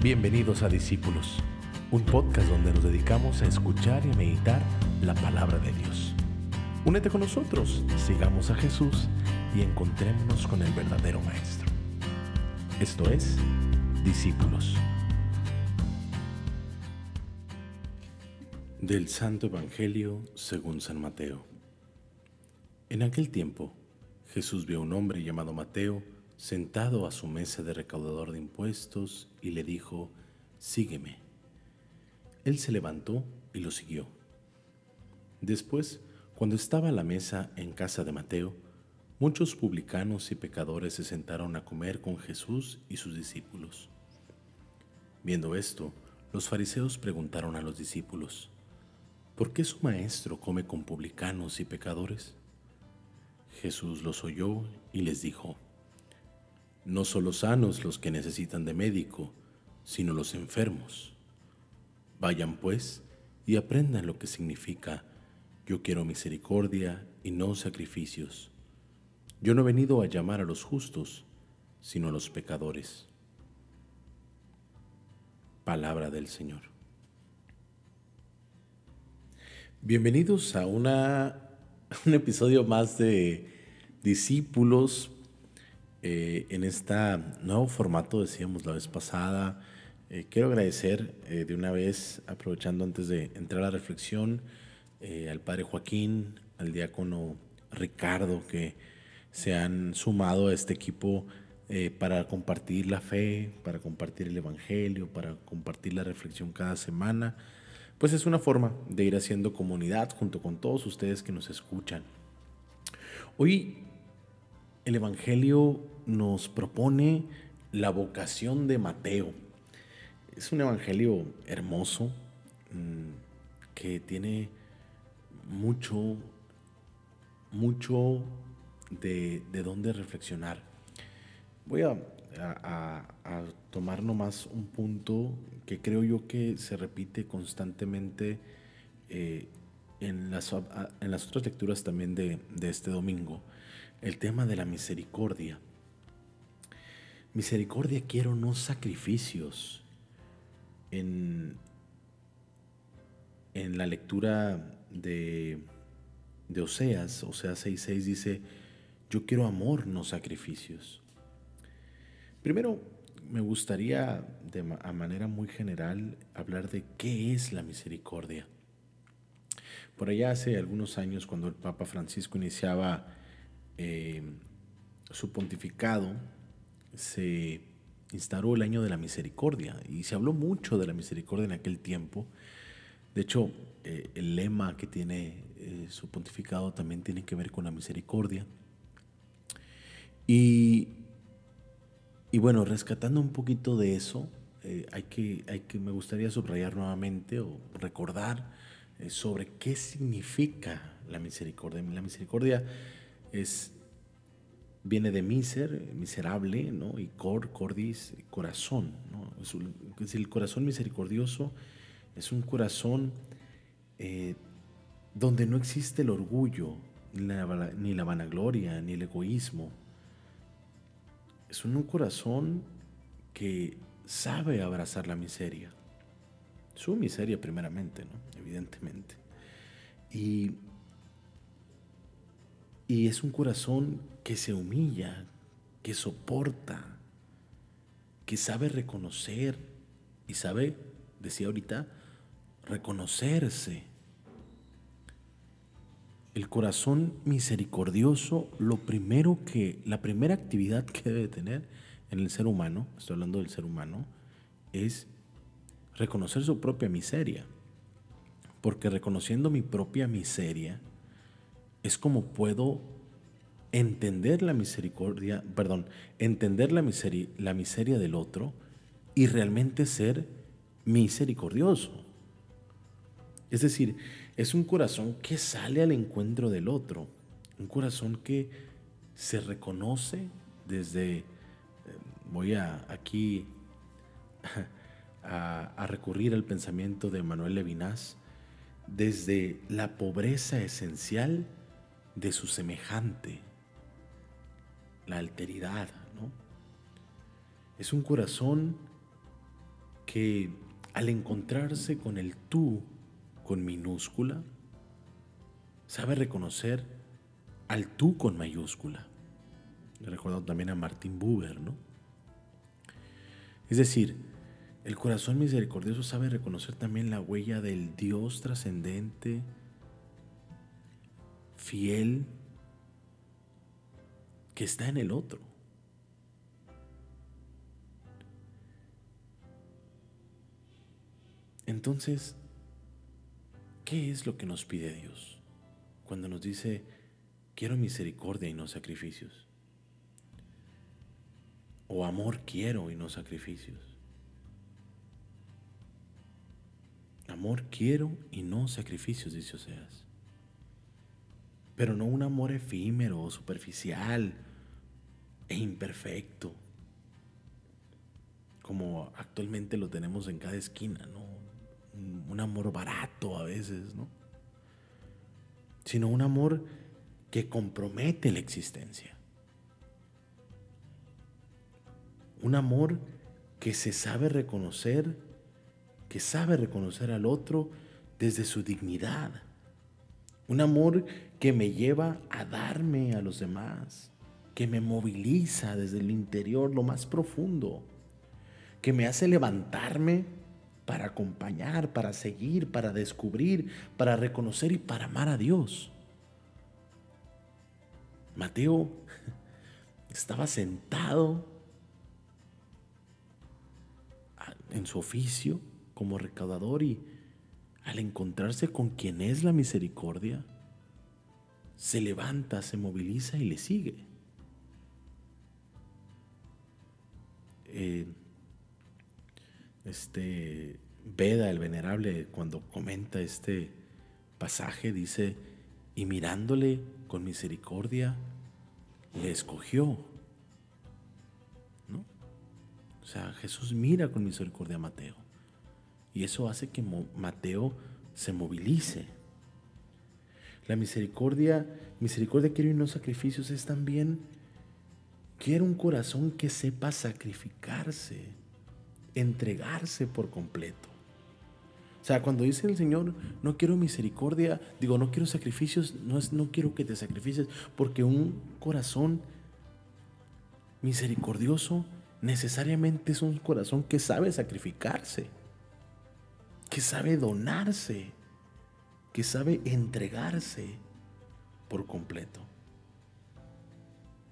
Bienvenidos a Discípulos, un podcast donde nos dedicamos a escuchar y a meditar la palabra de Dios. Únete con nosotros, sigamos a Jesús y encontrémonos con el verdadero Maestro. Esto es Discípulos. Del Santo Evangelio según San Mateo. En aquel tiempo, Jesús vio a un hombre llamado Mateo sentado a su mesa de recaudador de impuestos y le dijo, Sígueme. Él se levantó y lo siguió. Después, cuando estaba a la mesa en casa de Mateo, muchos publicanos y pecadores se sentaron a comer con Jesús y sus discípulos. Viendo esto, los fariseos preguntaron a los discípulos, ¿por qué su maestro come con publicanos y pecadores? Jesús los oyó y les dijo, no son los sanos los que necesitan de médico, sino los enfermos. Vayan pues y aprendan lo que significa yo quiero misericordia y no sacrificios. Yo no he venido a llamar a los justos, sino a los pecadores. Palabra del Señor. Bienvenidos a una, un episodio más de Discípulos eh, en este nuevo formato, decíamos la vez pasada, eh, quiero agradecer eh, de una vez, aprovechando antes de entrar a la reflexión, al padre Joaquín, al diácono Ricardo, que se han sumado a este equipo para compartir la fe, para compartir el Evangelio, para compartir la reflexión cada semana. Pues es una forma de ir haciendo comunidad junto con todos ustedes que nos escuchan. Hoy el Evangelio nos propone la vocación de Mateo. Es un Evangelio hermoso mm, que tiene mucho, mucho de, de dónde reflexionar. Voy a, tomar nomás un punto que creo yo que se repite constantemente eh, en, las, en, las, otras lecturas también de, de este domingo el tema de la misericordia. Misericordia quiero no sacrificios. En, en la lectura de, de Oseas, Oseas 6.6 dice, yo quiero amor, no sacrificios. Primero, me gustaría de a manera muy general hablar de qué es la misericordia. Por allá hace algunos años, cuando el Papa Francisco iniciaba eh, su pontificado se instauró el año de la misericordia y se habló mucho de la misericordia en aquel tiempo. De hecho, eh, el lema que tiene eh, su pontificado también tiene que ver con la misericordia. Y, y bueno, rescatando un poquito de eso, hay, que, hay que, me gustaría subrayar nuevamente o recordar sobre qué significa la misericordia. La misericordia es, viene de miser, miserable, ¿no? y cor, cordis, corazón. ¿no? Es, el corazón misericordioso es un corazón eh, donde no existe el orgullo, ni la, vanagloria, ni el egoísmo. Es un corazón que sabe abrazar la miseria. Su miseria primeramente, ¿no? evidentemente. Y y es un corazón que se humilla, que soporta, que sabe reconocer y sabe, decía ahorita, reconocerse. El corazón misericordioso, lo primero que, la primera actividad que debe tener en el ser humano, estoy hablando del ser humano, es reconocer su propia miseria. Porque reconociendo mi propia miseria, es como puedo entender la misericordia, perdón, entender la miseria, la miseria del otro y realmente ser misericordioso. Es decir, es un corazón que sale al encuentro del otro, un corazón que se reconoce desde, eh, voy a aquí a, a recurrir al pensamiento de Manuel Levinas, desde la pobreza esencial de su semejante, la alteridad, ¿no? Es un corazón que al encontrarse con el tú con minúscula, sabe reconocer al tú con mayúscula. He recordado también a Martin Buber, ¿no? Es decir, el corazón misericordioso sabe reconocer también la huella del Dios trascendente, fiel, que está en el otro. Entonces, ¿qué es lo que nos pide Dios cuando nos dice, quiero misericordia y no sacrificios? O amor quiero y no sacrificios. Amor quiero y no sacrificios, dice Oseas. Pero no un amor efímero, superficial e imperfecto, como actualmente lo tenemos en cada esquina, ¿no? un amor barato a veces, ¿no? Sino un amor que compromete la existencia. Un amor que se sabe reconocer, que sabe reconocer al otro desde su dignidad. Un amor que me lleva a darme a los demás, que me moviliza desde el interior, lo más profundo, que me hace levantarme para acompañar, para seguir, para descubrir, para reconocer y para amar a Dios. Mateo estaba sentado en su oficio como recaudador y al encontrarse con quien es la misericordia, se levanta, se moviliza y le sigue. Eh, este Veda, el venerable, cuando comenta este pasaje, dice, y mirándole con misericordia, le escogió. ¿No? O sea, Jesús mira con misericordia a Mateo. Y eso hace que Mateo se movilice. La misericordia, misericordia quiero y no sacrificios, es también, quiero un corazón que sepa sacrificarse entregarse por completo. O sea, cuando dice el Señor, no quiero misericordia, digo, no quiero sacrificios, no, es, no quiero que te sacrifices, porque un corazón misericordioso necesariamente es un corazón que sabe sacrificarse, que sabe donarse, que sabe entregarse por completo.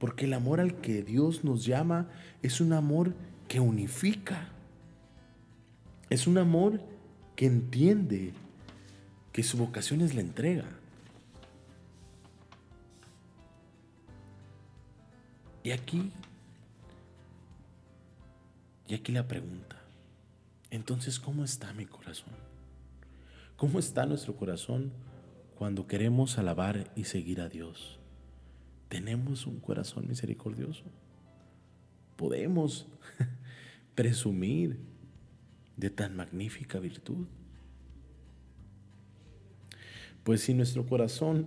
Porque el amor al que Dios nos llama es un amor que unifica. Es un amor que entiende que su vocación es la entrega. Y aquí, y aquí la pregunta, entonces, ¿cómo está mi corazón? ¿Cómo está nuestro corazón cuando queremos alabar y seguir a Dios? ¿Tenemos un corazón misericordioso? ¿Podemos presumir de tan magnífica virtud? Pues si nuestro corazón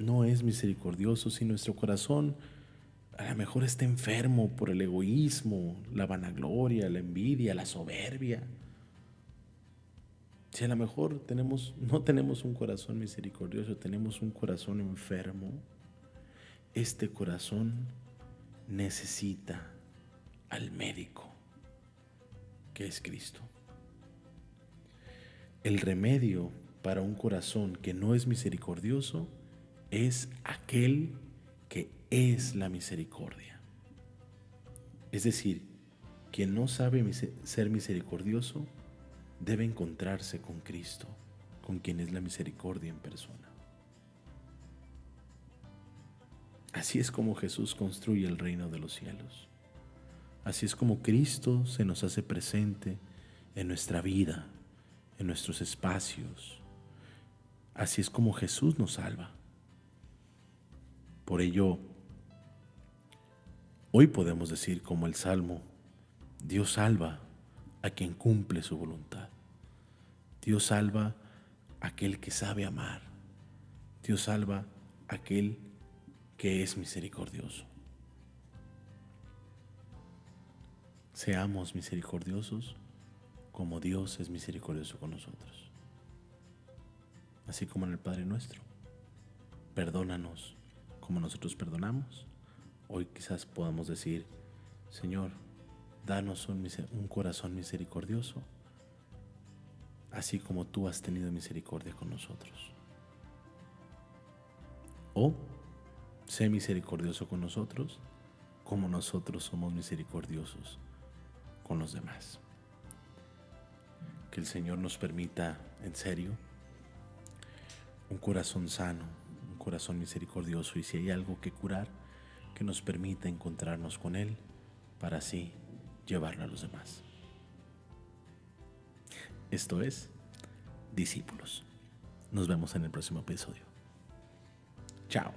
no es misericordioso, si nuestro corazón a lo mejor está enfermo por el egoísmo, la vanagloria, la envidia, la soberbia, si a lo mejor tenemos, no tenemos un corazón misericordioso, tenemos un corazón enfermo, este corazón necesita al médico es Cristo. El remedio para un corazón que no es misericordioso es aquel que es la misericordia. Es decir, quien no sabe ser misericordioso debe encontrarse con Cristo, con quien es la misericordia en persona. Así es como Jesús construye el reino de los cielos. Así es como Cristo se nos hace presente en nuestra vida, en nuestros espacios. Así es como Jesús nos salva. Por ello, hoy podemos decir como el Salmo, Dios salva a quien cumple su voluntad. Dios salva a aquel que sabe amar. Dios salva a aquel que es misericordioso. Seamos misericordiosos como Dios es misericordioso con nosotros. Así como en el Padre nuestro. Perdónanos como nosotros perdonamos. Hoy quizás podamos decir, Señor, danos un, corazón misericordioso, así como tú has tenido misericordia con nosotros. O sé misericordioso con nosotros, como nosotros somos misericordiosos con los demás. Que el Señor nos permita, en serio, un corazón sano, un corazón misericordioso y si hay algo que curar, que nos permita encontrarnos con Él para así llevarlo a los demás. Esto es Discípulos. Nos vemos en el próximo episodio. Chao.